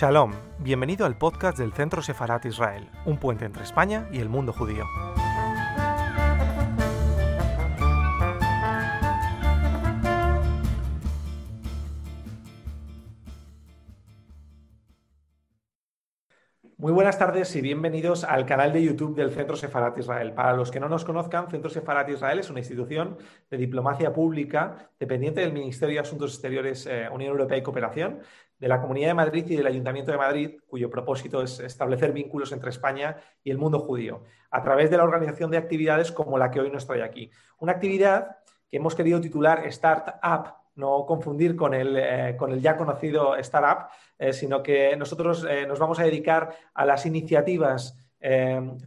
Shalom, bienvenido al podcast del Centro Sefarat Israel, un puente entre España y el mundo judío. Muy buenas tardes y bienvenidos al canal de YouTube del Centro Sefarat Israel. Para los que no nos conozcan, Centro Sefarat Israel es una institución de diplomacia pública dependiente del Ministerio de Asuntos Exteriores eh, Unión Europea y Cooperación, de la Comunidad de Madrid y del Ayuntamiento de Madrid, cuyo propósito es establecer vínculos entre España y el mundo judío, a través de la organización de actividades como la que hoy nos trae aquí. Una actividad que hemos querido titular Startup no confundir con el, eh, con el ya conocido startup, eh, sino que nosotros eh, nos vamos a dedicar a las iniciativas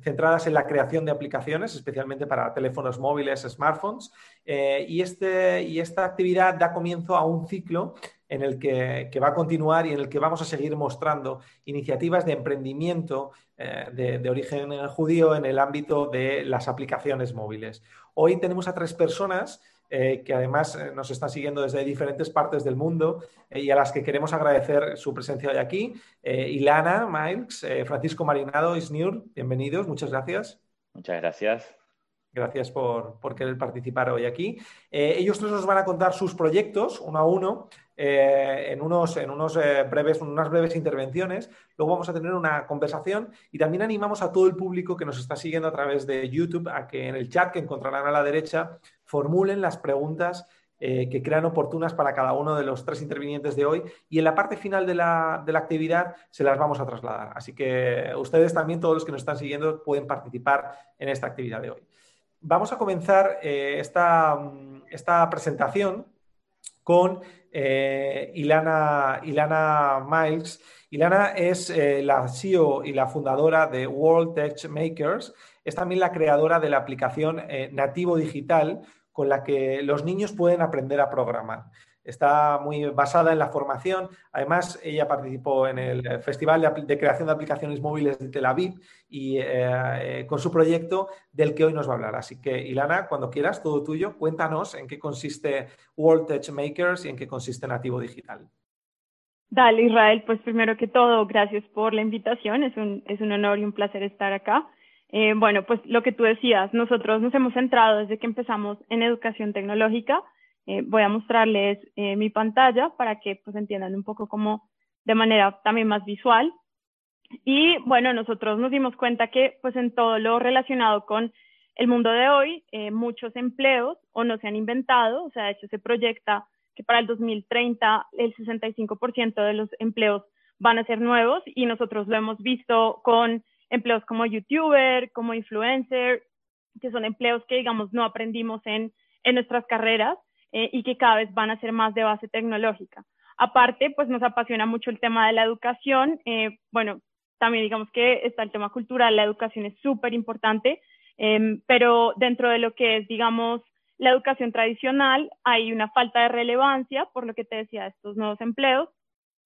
centradas en la creación de aplicaciones, especialmente para teléfonos móviles, smartphones. y, este, y esta actividad da comienzo a un ciclo en el que, va a continuar y en el que vamos a seguir mostrando iniciativas de emprendimiento de, de, origen judío en el ámbito de las aplicaciones móviles. Hoy tenemos a tres personas eh, que además eh, nos están siguiendo desde diferentes partes del mundo eh, y a las que queremos agradecer su presencia hoy aquí. Ilana, Miles, Francisco Marinado, Isnur, bienvenidos, muchas gracias. Muchas gracias. Gracias por, querer participar hoy aquí. ellos nos van a contar sus proyectos uno a uno en, unos, en unos, breves, unas breves intervenciones. Luego vamos a tener una conversación y también animamos a todo el público que nos está siguiendo a través de YouTube a que en el chat que encontrarán a la derecha formulen las preguntas eh, que crean oportunas para cada uno de los tres intervinientes de hoy y en la parte final de la, actividad se las vamos a trasladar. Así que ustedes también, todos los que nos están siguiendo, pueden participar en esta actividad de hoy. Vamos a comenzar eh, esta, esta, presentación con eh, Ilana, Ilana Miles. Ilana es la CEO y la fundadora de World Tech Makers. Es también la creadora de la aplicación Nativo Digital, con la que los niños pueden aprender a programar. Está muy basada en la formación. Además, ella participó en el Festival de, Creación de Aplicaciones Móviles de Tel Aviv y eh, eh, con su proyecto del que hoy nos va a hablar. Así que, Ilana, cuando quieras, todo tuyo, cuéntanos en qué consiste World Tech Makers y en qué consiste Nativo Digital. Dale, Israel, pues primero que todo, gracias por la invitación. Es un, es un honor y un placer estar acá. Eh, bueno, pues lo que tú decías, nosotros nos hemos centrado desde que empezamos en educación tecnológica. Eh, voy a mostrarles eh, mi pantalla para que pues entiendan un poco cómo de manera también más visual. Y bueno, nosotros nos dimos cuenta que pues en todo lo relacionado con el mundo de hoy, muchos empleos o no se han inventado, o sea, de hecho se proyecta que para el 2030 el 65% de los empleos van a ser nuevos y nosotros lo hemos visto con empleos como youtuber, como influencer, que son empleos que, digamos, no aprendimos en, en nuestras carreras eh, y que cada vez van a ser más de base tecnológica. Aparte, pues nos apasiona mucho el tema de la educación. Eh, bueno, también digamos que está el tema cultural, la educación es súper importante, em, pero dentro de lo que es, digamos, la educación tradicional, hay una falta de relevancia, por lo que te decía, estos nuevos empleos,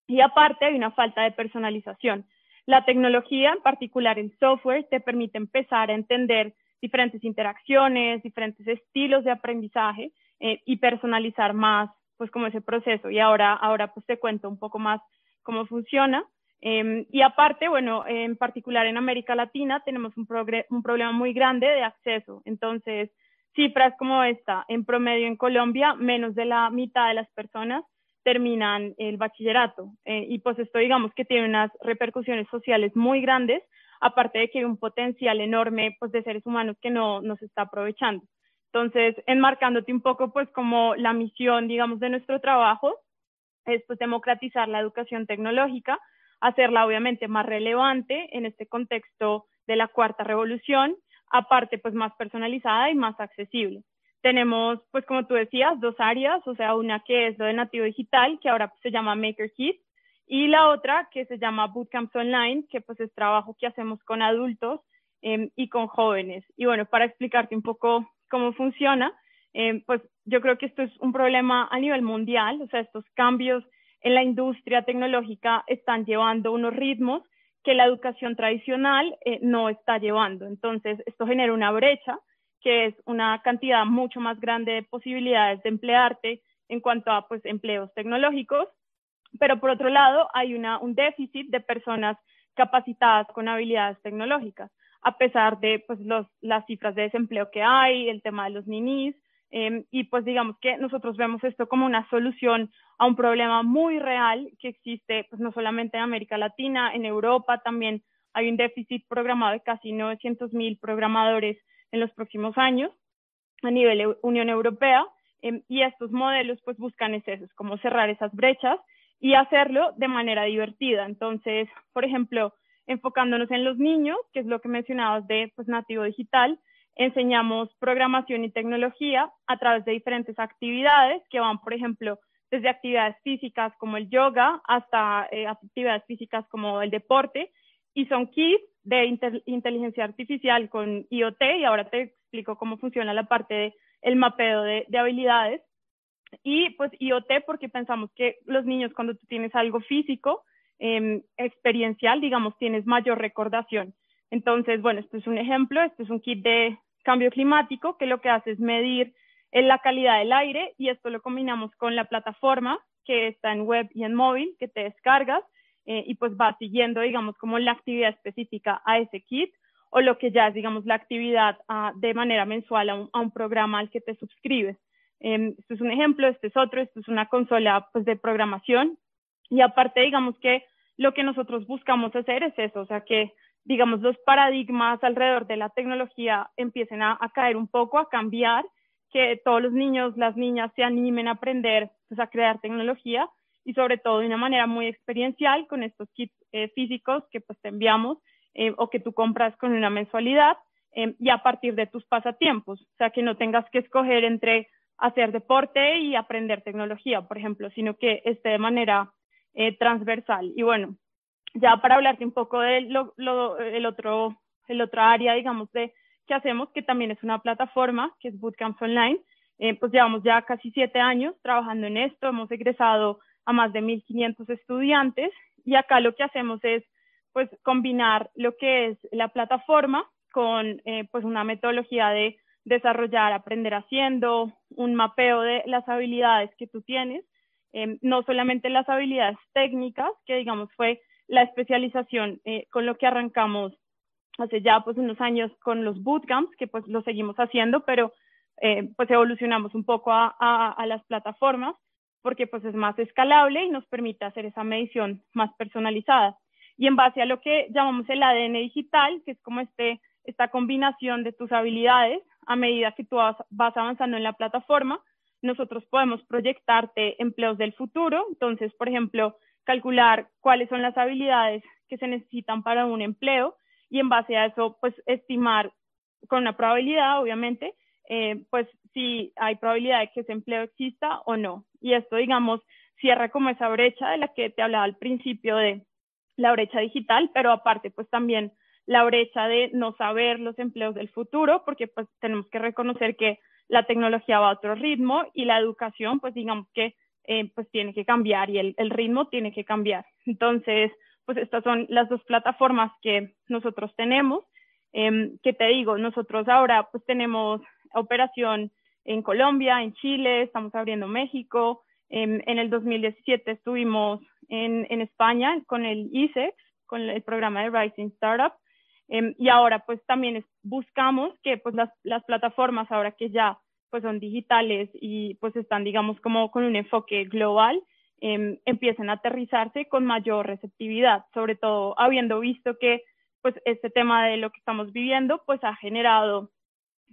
y aparte hay una falta de personalización. La tecnología, en particular el software, te permite empezar a entender diferentes interacciones, diferentes estilos de aprendizaje eh, y personalizar más, pues, como ese proceso. Y ahora, ahora pues, te cuento un poco más cómo funciona. Em, y aparte, bueno, en particular en América Latina tenemos un, un problema muy grande de acceso. Entonces, cifras como esta, en promedio en Colombia, menos de la mitad de las personas terminan el bachillerato. Eh, y pues esto digamos que tiene unas repercusiones sociales muy grandes, aparte de que hay un potencial enorme pues de seres humanos que no, nos se está aprovechando. Entonces, enmarcándote un poco pues como la misión, digamos, de nuestro trabajo, es pues democratizar la educación tecnológica, hacerla obviamente más relevante en este contexto de la cuarta revolución, aparte pues más personalizada y más accesible. Tenemos, pues como tú decías, dos áreas, o sea, una que es lo de nativo digital, que ahora se llama Maker Kit, y la otra que se llama Bootcamps Online, que pues es trabajo que hacemos con adultos em, y con jóvenes. Y bueno, para explicarte un poco cómo funciona, em, pues yo creo que esto es un problema a nivel mundial, o sea, estos cambios en la industria tecnológica están llevando unos ritmos que la educación tradicional eh, no está llevando. Entonces, esto genera una brecha que es una cantidad mucho más grande de posibilidades de emplearte en cuanto a pues, empleos tecnológicos, pero por otro lado hay una, un déficit de personas capacitadas con habilidades tecnológicas, a pesar de pues, los, las cifras de desempleo que hay, el tema de los ninis, em, y pues digamos que nosotros vemos esto como una solución a un problema muy real que existe pues no solamente en América Latina, en Europa también hay un déficit programado de casi 900 mil programadores en los próximos años a nivel Unión Europea em, y estos modelos pues buscan es eso, como cerrar esas brechas y hacerlo de manera divertida. Entonces, por ejemplo, enfocándonos en los niños, que es lo que mencionabas de pues, nativo digital, enseñamos programación y tecnología a través de diferentes actividades que van, por ejemplo, desde actividades físicas como el yoga hasta eh, actividades físicas como el deporte, y son kits de inteligencia artificial con IoT, y ahora te explico cómo funciona la parte del el mapeo de, de habilidades, y pues IoT porque pensamos que los niños cuando tú tienes algo físico, em, experiencial, digamos, tienes mayor recordación. Entonces, bueno, esto es un ejemplo, esto es un kit de cambio climático que lo que hace es medir la calidad del aire y esto lo combinamos con la plataforma que está en web y en móvil que te descargas eh, y pues va siguiendo, digamos, como la actividad específica a ese kit o lo que ya es, digamos, la actividad ah, de manera mensual a un, programa al que te suscribes. Eh, este es un ejemplo, este es otro, esto es una consola pues, de programación. Y aparte, digamos que lo que nosotros buscamos hacer es eso, o sea, que digamos los paradigmas alrededor de la tecnología empiecen a, caer un poco, a cambiar, que todos los niños, las niñas se animen a aprender pues, a crear tecnología y sobre todo de una manera muy experiencial con estos kits eh, físicos que pues te enviamos eh, o que tú compras con una mensualidad eh, y a partir de tus pasatiempos, o sea, que no tengas que escoger entre hacer deporte y aprender tecnología, por ejemplo, sino que esté de manera eh, transversal. Y bueno, ya para hablarte un poco del el otro, el otro área, digamos, de que hacemos, que también es una plataforma, que es Bootcamps Online, eh, pues llevamos ya casi siete años trabajando en esto, hemos egresado a más de 1.500 estudiantes y acá lo que hacemos es pues combinar lo que es la plataforma con eh, pues una metodología de desarrollar, aprender haciendo, un mapeo de las habilidades que tú tienes, em, no solamente las habilidades técnicas, que digamos fue la especialización eh, con lo que arrancamos hace ya pues unos años con los bootcamps, que pues lo seguimos haciendo, pero eh, pues evolucionamos un poco a, las plataformas porque pues es más escalable y nos permite hacer esa medición más personalizada. Y en base a lo que llamamos el ADN digital, que es como este, esta combinación de tus habilidades, a medida que tú vas, avanzando en la plataforma, nosotros podemos proyectarte empleos del futuro. Entonces, por ejemplo, calcular cuáles son las habilidades que se necesitan para un empleo y en base a eso, pues estimar con una probabilidad, obviamente, eh, pues si hay probabilidad de que ese empleo exista o no. Y esto, digamos, cierra como esa brecha de la que te hablaba al principio de la brecha digital, pero aparte, pues también la brecha de no saber los empleos del futuro, porque pues tenemos que reconocer que la tecnología va a otro ritmo y la educación, pues digamos que eh, pues tiene que cambiar y el, el, ritmo tiene que cambiar. Entonces, pues estas son las dos plataformas que nosotros tenemos. Eh, que te digo, nosotros ahora pues tenemos operación en Colombia, en Chile, estamos abriendo México. Em, en el 2017 estuvimos en, en España con el ISEX, con el programa de Rising Startup. Em, y ahora pues también buscamos que pues las, las, plataformas ahora que ya pues son digitales y pues están digamos como con un enfoque global, eh, empiecen a aterrizarse con mayor receptividad, sobre todo habiendo visto que pues este tema de lo que estamos viviendo pues ha generado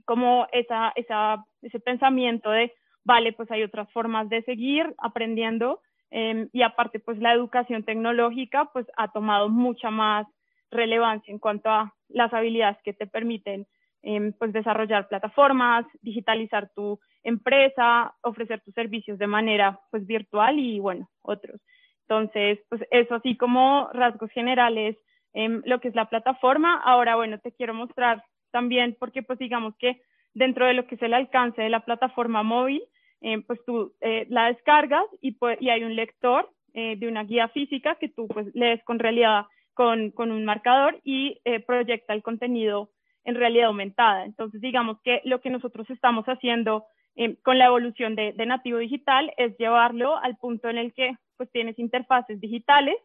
como esa, esa, ese pensamiento de, vale, pues hay otras formas de seguir aprendiendo em, y aparte pues la educación tecnológica pues ha tomado mucha más relevancia en cuanto a las habilidades que te permiten em, pues desarrollar plataformas, digitalizar tu empresa, ofrecer tus servicios de manera pues virtual y bueno, otros. Entonces, pues eso así como rasgos generales en lo que es la plataforma. Ahora, bueno, te quiero mostrar también porque pues digamos que dentro de lo que es el alcance de la plataforma móvil, em, pues tú eh, la descargas y, pues, y hay un lector eh, de una guía física que tú pues lees con realidad con, con un marcador y eh, proyecta el contenido en realidad aumentada. Entonces, digamos que lo que nosotros estamos haciendo eh, con la evolución de, de, nativo digital es llevarlo al punto en el que pues tienes interfaces digitales,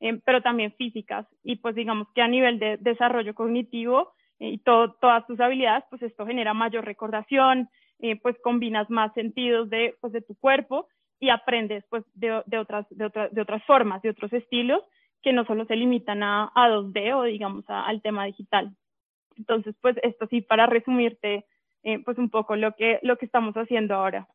eh, pero también físicas. Y pues digamos que a nivel de desarrollo cognitivo eh, y todas tus habilidades, pues esto genera mayor recordación, pues combinas más sentidos de, pues, de tu cuerpo y aprendes pues de, de, otras, de, de otras formas, de otros estilos que no solo se limitan a, a 2D o digamos al tema digital. Entonces, pues esto sí, para resumirte, eh, pues un poco lo que, lo que estamos haciendo ahora.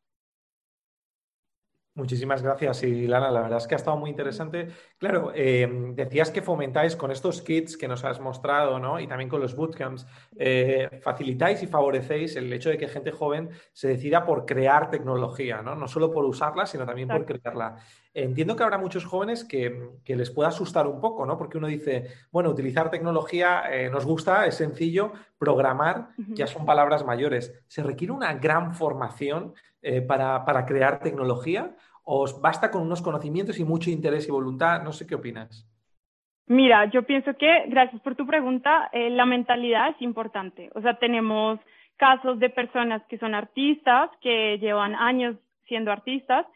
Muchísimas gracias, Ilana. La verdad es que ha estado muy interesante. Claro, eh, decías que fomentáis con estos kits que nos has mostrado, ¿no? Y también con los bootcamps, eh, facilitáis y favorecéis el hecho de que gente joven se decida por crear tecnología, ¿no? No solo por usarla, sino también por crearla. Entiendo que habrá muchos jóvenes que, les pueda asustar un poco, ¿no? Porque uno dice, bueno, utilizar tecnología eh, nos gusta, es sencillo, programar ya son palabras mayores. ¿Se requiere una gran formación? Eh, para, crear tecnología? ¿Os basta con unos conocimientos y mucho interés y voluntad? No sé qué opinas. Mira, yo pienso que, gracias por tu pregunta, eh, la mentalidad es importante. O sea, tenemos casos de personas que son artistas, que llevan años siendo artistas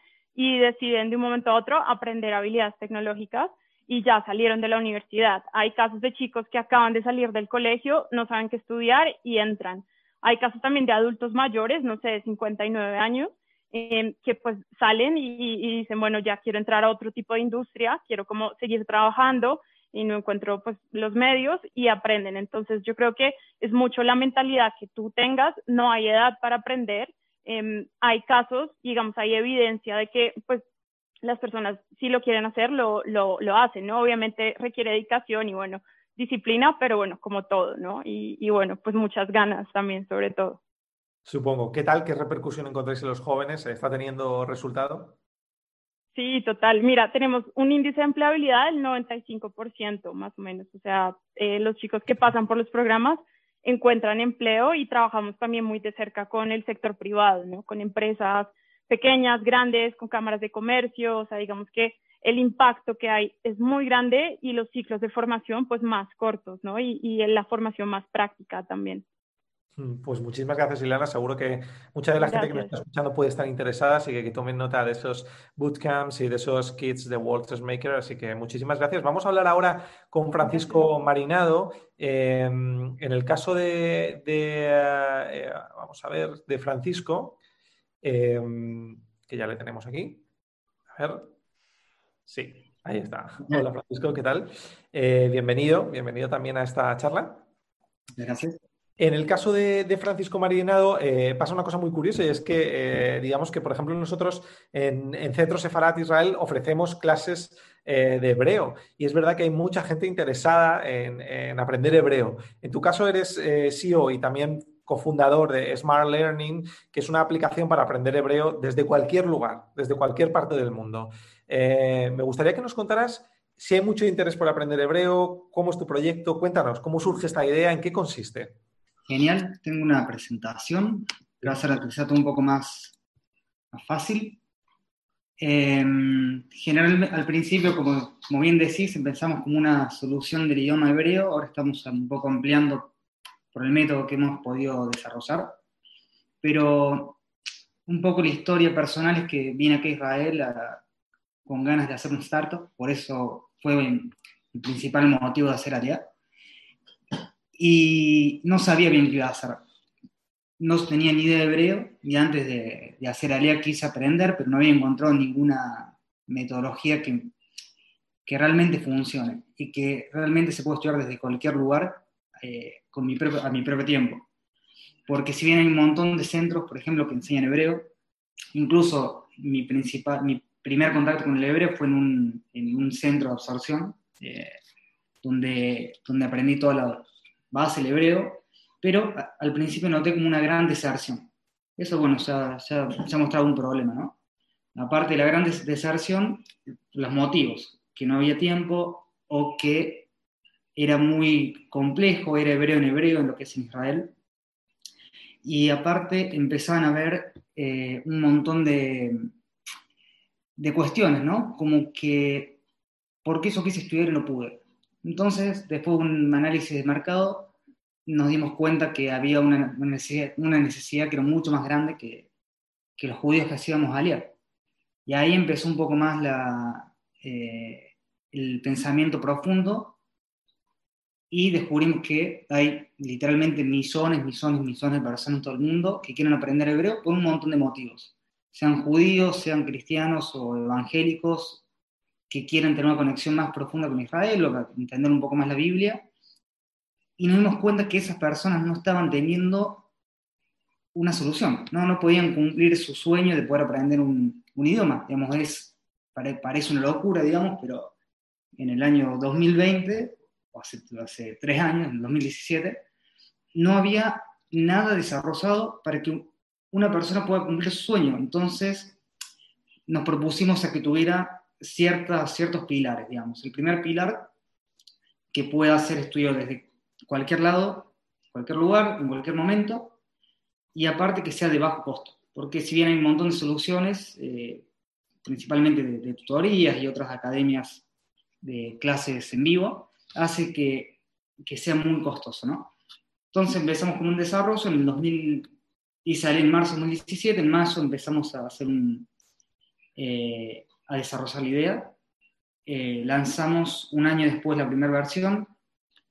y deciden de un momento a otro aprender habilidades tecnológicas y ya salieron de la universidad. Hay casos de chicos que acaban de salir del colegio, no saben qué estudiar y entran. Hay casos también de adultos mayores, no sé, de 59 años, eh, que pues salen y, dicen, bueno, ya quiero entrar a otro tipo de industria, quiero como seguir trabajando y no encuentro pues los medios y aprenden. Entonces yo creo que es mucho la mentalidad que tú tengas, no hay edad para aprender. Em, hay casos, digamos, hay evidencia de que pues las personas si lo quieren hacer, lo, lo, lo hacen, ¿no? Obviamente requiere dedicación y bueno, disciplina, pero bueno, como todo, ¿no? Y, bueno, pues muchas ganas también, sobre todo. Supongo. ¿Qué tal? ¿Qué repercusión encontráis en los jóvenes? ¿Está teniendo resultado? Sí, total. Mira, tenemos un índice de empleabilidad del 95%, más o menos. O sea, eh, los chicos que pasan por los programas encuentran empleo y trabajamos también muy de cerca con el sector privado, ¿no? Con empresas pequeñas, grandes, con cámaras de comercio. O sea, digamos que el impacto que hay es muy grande y los ciclos de formación pues más cortos, ¿no? Y, y la formación más práctica también. Mm, pues muchísimas gracias, Ileana. Seguro que mucha de la gente que me está escuchando puede estar interesada, así que que tomen nota de esos bootcamps y de esos kits de Walters Maker. Así que muchísimas gracias. Vamos a hablar ahora con Francisco Marinado. Em, en el caso de, eh, vamos a ver, de Francisco, em, que ya le tenemos aquí. A ver. Sí, ahí está. Hola Francisco, ¿qué tal? Eh, bienvenido, bienvenido también a esta charla. Gracias. En el caso de, Francisco Marinado eh, pasa una cosa muy curiosa y es que, eh, digamos que, por ejemplo, nosotros en, Centro Sefarat Israel ofrecemos clases de hebreo y es verdad que hay mucha gente interesada en, aprender hebreo. En tu caso eres CEO y también cofundador de Smart Learning, que es una aplicación para aprender hebreo desde cualquier lugar, desde cualquier parte del mundo. Eh, me gustaría que nos contaras si hay mucho interés por aprender hebreo, cómo es tu proyecto, cuéntanos, cómo surge esta idea, en qué consiste. Genial, tengo una presentación que va a ser todo un poco más, fácil. Eh, al principio, como, como bien decís, empezamos como una solución del idioma hebreo, ahora estamos un poco ampliando por el método que hemos podido desarrollar, pero un poco la historia personal es que vine aquí a Israel a, con ganas de hacer un startup, por eso fue el, principal motivo de hacer Alea. Y no sabía bien qué iba a hacer. No tenía ni idea de hebreo y antes de, de hacer Alea quise aprender, pero no había encontrado ninguna metodología que, que realmente funcione y que realmente se puede estudiar desde cualquier lugar eh, con mi a mi propio tiempo. Porque si bien hay un montón de centros, por ejemplo, que enseñan hebreo, incluso mi, principal, mi primer contacto con el hebreo fue en un, en un centro de absorción, eh, donde, donde aprendí toda la base del hebreo, pero al principio noté como una gran deserción. Eso, bueno, se ha, se ha, mostrado un problema, ¿no? Aparte de la gran deserción, los motivos, que no había tiempo o que era muy complejo, era hebreo en hebreo en lo que es en Israel. Y aparte empezaban a haber eh, un montón de, de cuestiones, ¿no? Como que, ¿por qué eso quise estudiar y no pude? Entonces, después de un análisis de mercado, nos dimos cuenta que había una, necesidad, que era mucho más grande que, que los judíos que hacíamos aliar. Y ahí empezó un poco más la, eh, el pensamiento profundo y descubrimos que hay literalmente millones, millones, millones de personas en todo el mundo que quieren aprender hebreo por un montón de motivos, sean judíos, sean cristianos o evangélicos, que quieren tener una conexión más profunda con Israel o entender un poco más la Biblia. Y nos dimos cuenta que esas personas no estaban teniendo una solución, no, no podían cumplir su sueño de poder aprender un, idioma. Digamos, es, parece una locura, digamos, pero en el año 2020 hace, tres años, en 2017, no había nada desarrollado para que una persona pueda cumplir su sueño. Entonces, nos propusimos a que tuviera ciertas, ciertos pilares, digamos. El primer pilar, que pueda ser estudiado desde cualquier lado, cualquier lugar, en cualquier momento, y aparte que sea de bajo costo. Porque si bien hay un montón de soluciones, eh, principalmente de tutorías y otras academias de clases en vivo, hace que, que sea muy costoso, ¿no? Entonces empezamos con un desarrollo en el 2000, y salió en marzo de 2017, en marzo empezamos a hacer un, eh, a desarrollar la idea, eh, lanzamos un año después la primera versión,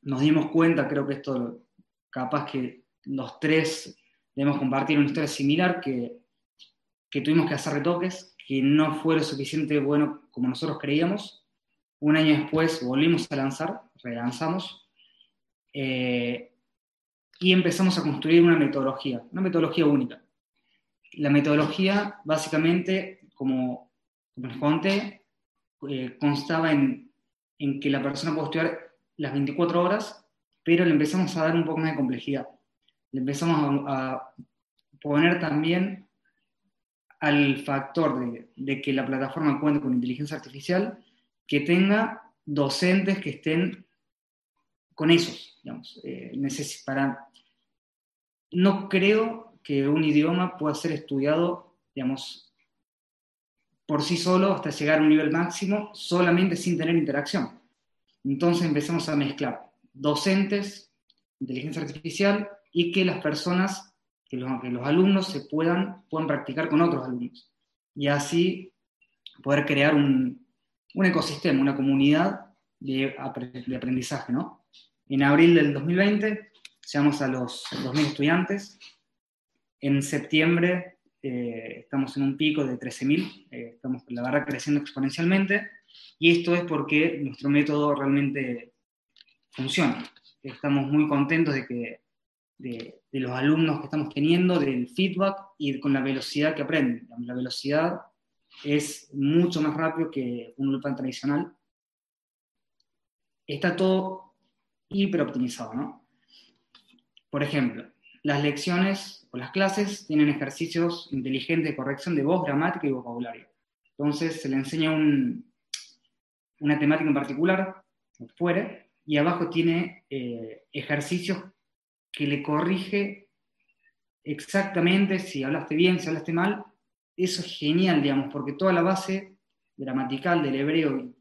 nos dimos cuenta, creo que esto capaz que los tres debemos compartir una historia similar, que, que tuvimos que hacer retoques, que no fue lo suficiente bueno como nosotros creíamos. Un año después volvimos a lanzar relanzamos, eh, y empezamos a construir una metodología, una metodología única. La metodología, básicamente, como, conté, eh, constaba en, que la persona puede estudiar las 24 horas, pero le empezamos a dar un poco más de complejidad. Le empezamos a, poner también al factor de, de, que la plataforma cuente con inteligencia artificial, que tenga docentes que estén con esos, digamos. Eh, para, no creo que un idioma pueda ser estudiado, digamos, por sí solo hasta llegar a un nivel máximo, solamente sin tener interacción. Entonces empezamos a mezclar docentes, inteligencia artificial y que las personas, que los, alumnos se puedan, puedan practicar con otros alumnos. Y así poder crear un, un ecosistema, una comunidad de, de aprendizaje, ¿no? En abril del 2020 llegamos a los 2.000 estudiantes. En septiembre eh, estamos en un pico de 13.000, eh, estamos la verdad creciendo exponencialmente y esto es porque nuestro método realmente funciona. Estamos muy contentos de, que, de, los alumnos que estamos teniendo, del feedback y con la velocidad que aprenden. La velocidad es mucho más rápido que un plan tradicional. Está todo hiperoptimizado, ¿no? Por ejemplo, las lecciones las clases tienen ejercicios inteligentes de corrección de voz, gramática y vocabulario. Entonces se le enseña una temática en particular, fuera, y abajo tiene eh, ejercicios que le corrige exactamente si hablaste bien, si hablaste mal. Eso es genial, digamos, porque toda la base gramatical del hebreo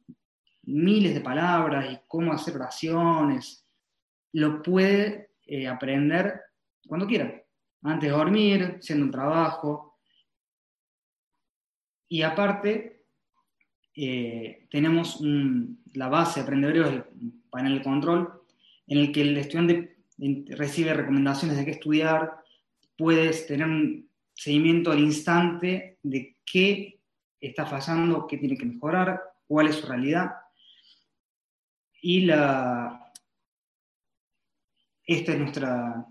miles de palabras y cómo hacer oraciones, lo puede eh, aprender cuando quiera, antes de dormir, siendo un trabajo. Y aparte, eh, tenemos la base de Aprender el panel de control, en el que el estudiante recibe recomendaciones de qué estudiar, puedes tener un seguimiento al instante de qué está fallando, qué tiene que mejorar, cuál es su realidad y esta es nuestra,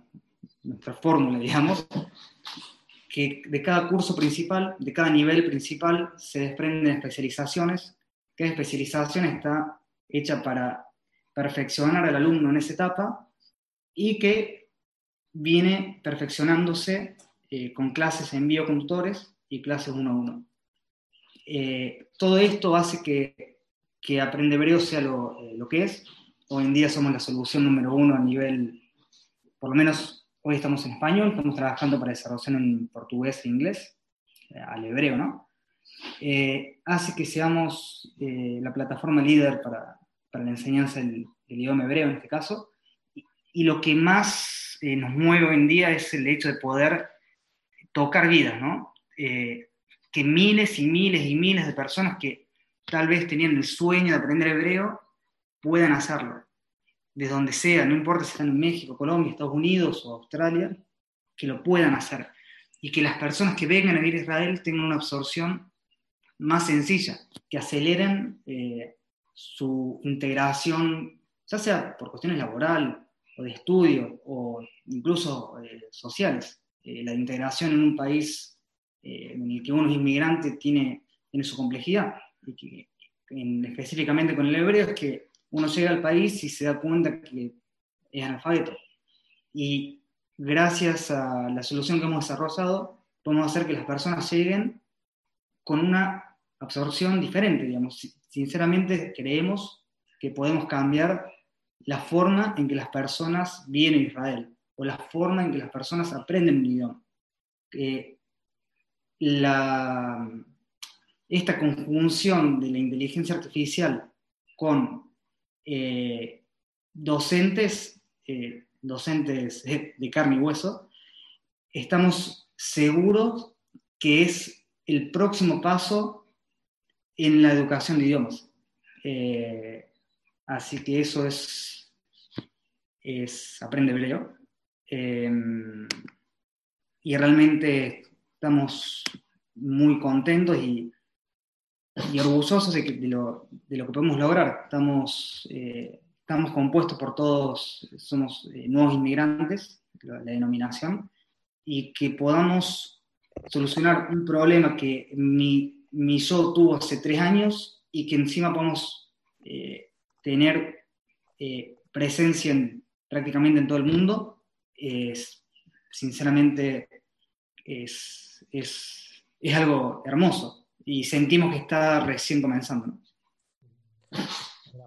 nuestra fórmula, digamos, que de cada curso principal, de cada nivel principal, se desprenden especializaciones. Cada especialización está hecha para perfeccionar al alumno en esa etapa y que viene perfeccionándose eh, con clases en bioconductores y clases uno a uno. Eh, todo esto hace que que Aprende sea eh, lo, que es. Hoy en día somos la solución número uno a nivel, por lo menos hoy estamos en español, estamos trabajando para desarrollar en portugués e inglés, eh, al hebreo, ¿no? Eh, hace que seamos la plataforma líder para, para la enseñanza del, idioma hebreo en este caso. Y, lo que más nos mueve hoy en día es el hecho de poder tocar vidas, ¿no? que miles y miles y miles de personas que tal vez tenían el sueño de aprender hebreo, puedan hacerlo. De donde sea, no importa si están en México, Colombia, Estados Unidos o Australia, que lo puedan hacer. Y que las personas que vengan a vivir a Israel tengan una absorción más sencilla, que aceleren eh, su integración, ya sea por cuestiones laboral o de estudio o incluso eh, sociales. Eh, la integración en un país en el que uno es inmigrante tiene, tiene su complejidad. Y que, específicamente con el hebreo es que uno llega al país y se da cuenta que es analfabeto. Y gracias a la solución que hemos desarrollado, podemos hacer que las personas lleguen con una absorción diferente, digamos. Sinceramente creemos que podemos cambiar la forma en que las personas vienen a Israel o la forma en que las personas aprenden un idioma. la, esta conjunción de la inteligencia artificial con eh, docentes, eh, docentes de carne y hueso, estamos seguros que es el próximo paso en la educación de idiomas. Eh, así que eso es, es aprende hebreo. y realmente estamos muy contentos y y orgullosos de, lo, que podemos lograr. Estamos, eh, estamos compuestos por todos, somos eh, nuevos inmigrantes, la, denominación, y que podamos solucionar un problema que mi, mi yo tuvo hace tres años y que encima podemos eh, tener presencia en, prácticamente en todo el mundo, es, sinceramente es, es, es algo hermoso y sentimos que está recién comenzando.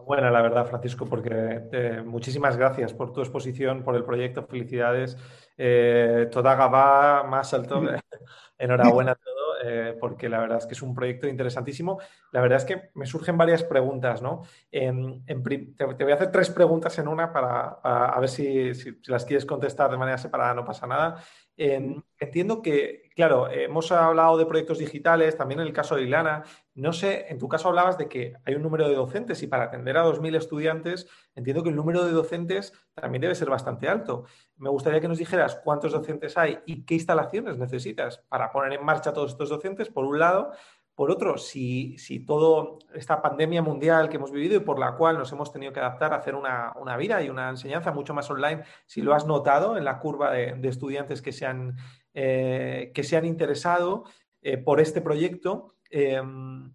Buena, la verdad, Francisco, porque eh, muchísimas gracias por tu exposición, por el proyecto, felicidades. Eh, toda Gabá, más alto, enhorabuena a todo, eh, porque la verdad es que es un proyecto interesantísimo. La verdad es que me surgen varias preguntas, ¿no? te, voy a hacer tres preguntas en una para, a ver si, las quieres contestar de manera separada, no pasa nada. Entiendo que, claro, hemos hablado de proyectos digitales, también en el caso de Ilana. No sé, en tu caso hablabas de que hay un número de docentes y para atender a 2.000 estudiantes, entiendo que el número de docentes también debe ser bastante alto. Me gustaría que nos dijeras cuántos docentes hay y qué instalaciones necesitas para poner en marcha todos estos docentes, por un lado. Por otro, si, si toda esta pandemia mundial que hemos vivido y por la cual nos hemos tenido que adaptar a hacer una, vida y una enseñanza mucho más online, si lo has notado en la curva de, estudiantes que se han, eh, que se han interesado eh, por este proyecto. Em,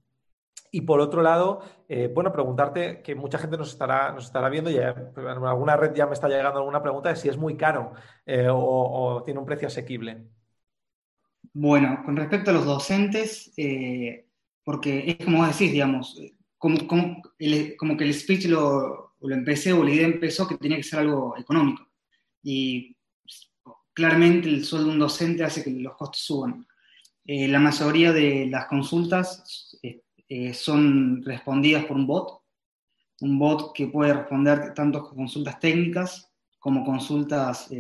y por otro lado, eh, bueno, preguntarte, que mucha gente nos estará, nos estará viendo, y en alguna red ya me está llegando alguna pregunta de si es muy caro o tiene un precio asequible. Bueno, con respecto a los docentes, eh, porque es como vos decís, digamos, como, como, que el speech lo, lo, empecé o la idea empezó que tenía que ser algo económico. Y claramente el sueldo de un docente hace que los costos suban. Eh, la mayoría de las consultas eh, son respondidas por un bot, un bot que puede responder tanto consultas técnicas como consultas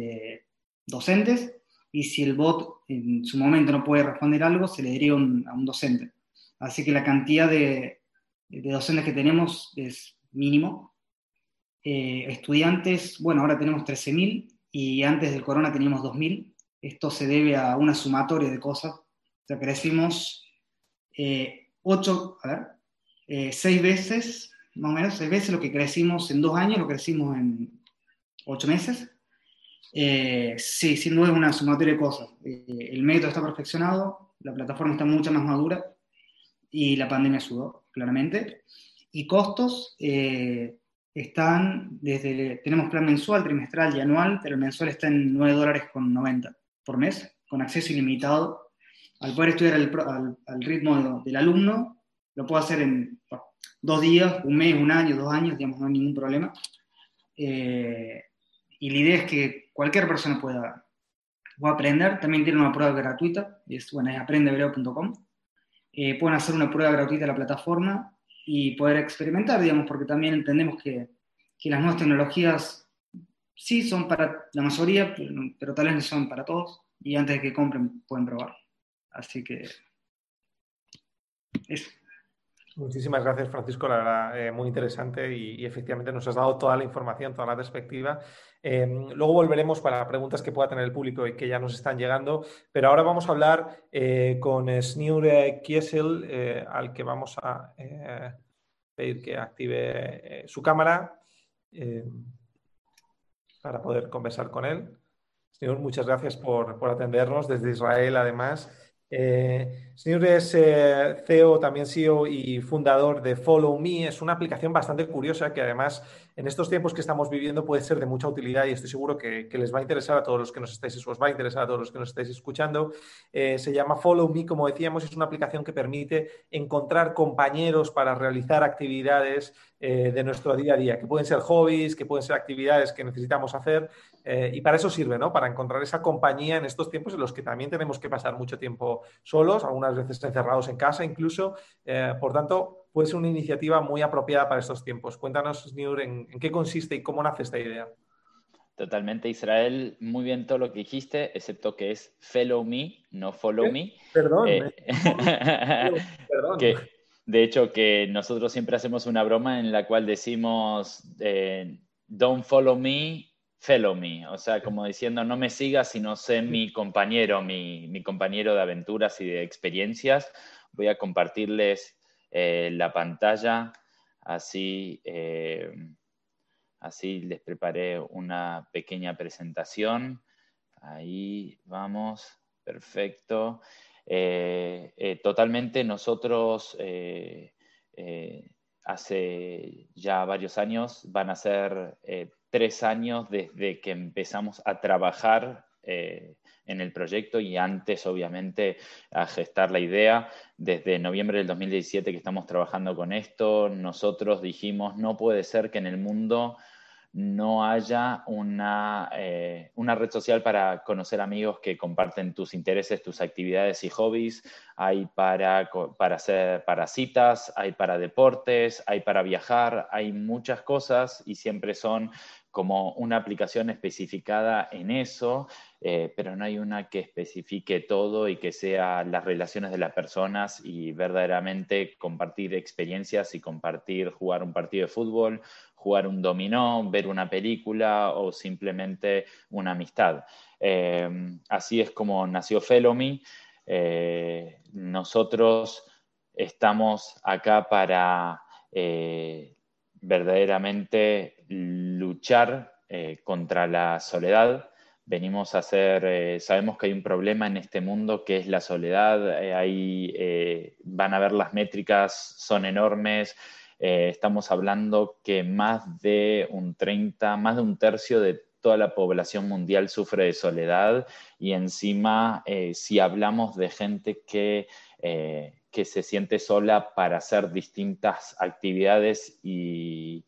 docentes y si el bot en su momento no puede responder algo, se le diría a un docente. Así que la cantidad de, docentes que tenemos es mínimo. Eh, estudiantes, bueno, ahora tenemos 13.000 y antes del corona teníamos 2.000. Esto se debe a una sumatoria de cosas. O sea, crecimos eh, 8, a ver, eh, 6 veces, más o menos, 6 veces lo que crecimos en dos años, lo crecimos en 8 meses. Eh, sí, sin duda es una sumatoria de cosas. Eh, el método está perfeccionado, la plataforma está mucho más madura y la pandemia sudó, claramente. Y costos eh, están desde, tenemos plan mensual, trimestral y anual, pero el mensual está en 9 dólares con 90 por mes, con acceso ilimitado. Al poder estudiar al, al, ritmo del alumno, lo puedo hacer en dos días, un mes, un año, dos años, digamos, no hay ningún problema. y la idea es que cualquier persona pueda, aprender. También tiene una prueba gratuita, es, bueno, es aprendehebreo.com. Eh, pueden hacer una prueba gratuita de la plataforma y poder experimentar, digamos, porque también entendemos que, las nuevas tecnologías sí son para la mayoría, pero, tal vez no son para todos, y antes de que compren pueden probar. Así que eso. Muchísimas gracias, Francisco. La verdad, eh, muy interesante y, efectivamente nos has dado toda la información, toda la perspectiva. Em, luego volveremos para preguntas que pueda tener el público y que ya nos están llegando, pero ahora vamos a hablar eh, con Snur Kiesel, eh, al que vamos a pedir que active su cámara para poder conversar con él. Señor, muchas gracias por, atendernos desde Israel, además. Eh, es eh, CEO, también CEO y fundador de Follow Me. Es una aplicación bastante curiosa que además en estos tiempos que estamos viviendo puede ser de mucha utilidad y estoy seguro que, les va a interesar a todos los que nos estáis, os va a interesar a todos los que nos estáis escuchando. Eh, se llama Follow Me, como decíamos, es una aplicación que permite encontrar compañeros para realizar actividades de nuestro día a día, que pueden ser hobbies, que pueden ser actividades que necesitamos hacer eh, y para eso sirve, ¿no? Para encontrar esa compañía en estos tiempos en los que también tenemos que pasar mucho tiempo solos, algunas veces encerrados en casa incluso. Eh, por tanto, puede ser una iniciativa muy apropiada para estos tiempos. Cuéntanos, Niur, en, qué consiste y cómo nace esta idea. Totalmente, Israel. Muy bien todo lo que dijiste, excepto que es follow me, no follow me. Perdón. Eh, Perdón. de hecho, que nosotros siempre hacemos una broma en la cual decimos, don't follow me, fellow me, o sea, como diciendo, no me sigas, sino sé mi compañero, mi, compañero de aventuras y de experiencias. Voy a compartirles eh, la pantalla, así, eh, así les preparé una pequeña presentación. Ahí vamos, perfecto. Eh, totalmente nosotros hace ya varios años van a ser tres años desde que empezamos a trabajar en el proyecto y antes, obviamente, a gestar la idea. Desde noviembre del 2017 que estamos trabajando con esto, nosotros dijimos, no puede ser que en el mundo no haya una, eh, una, red social para conocer amigos que comparten tus intereses, tus actividades y hobbies. Hay para, para hacer para citas, hay para deportes, hay para viajar, hay muchas cosas y siempre son como una aplicación especificada en eso, eh, pero no hay una que especifique todo y que sea las relaciones de las personas y verdaderamente compartir experiencias y compartir, jugar un partido de fútbol, jugar un dominó, ver una película o simplemente una amistad. Eh, así es como nació Felomi. Eh, nosotros estamos acá para verdaderamente luchar eh, contra la soledad. Venimos a hacer, eh, sabemos que hay un problema en este mundo que es la soledad, eh, ahí van a ver las métricas, son enormes, estamos hablando que más de un 30, más de un tercio de toda la población mundial sufre de soledad y encima si hablamos de gente que que se siente sola para hacer distintas actividades y,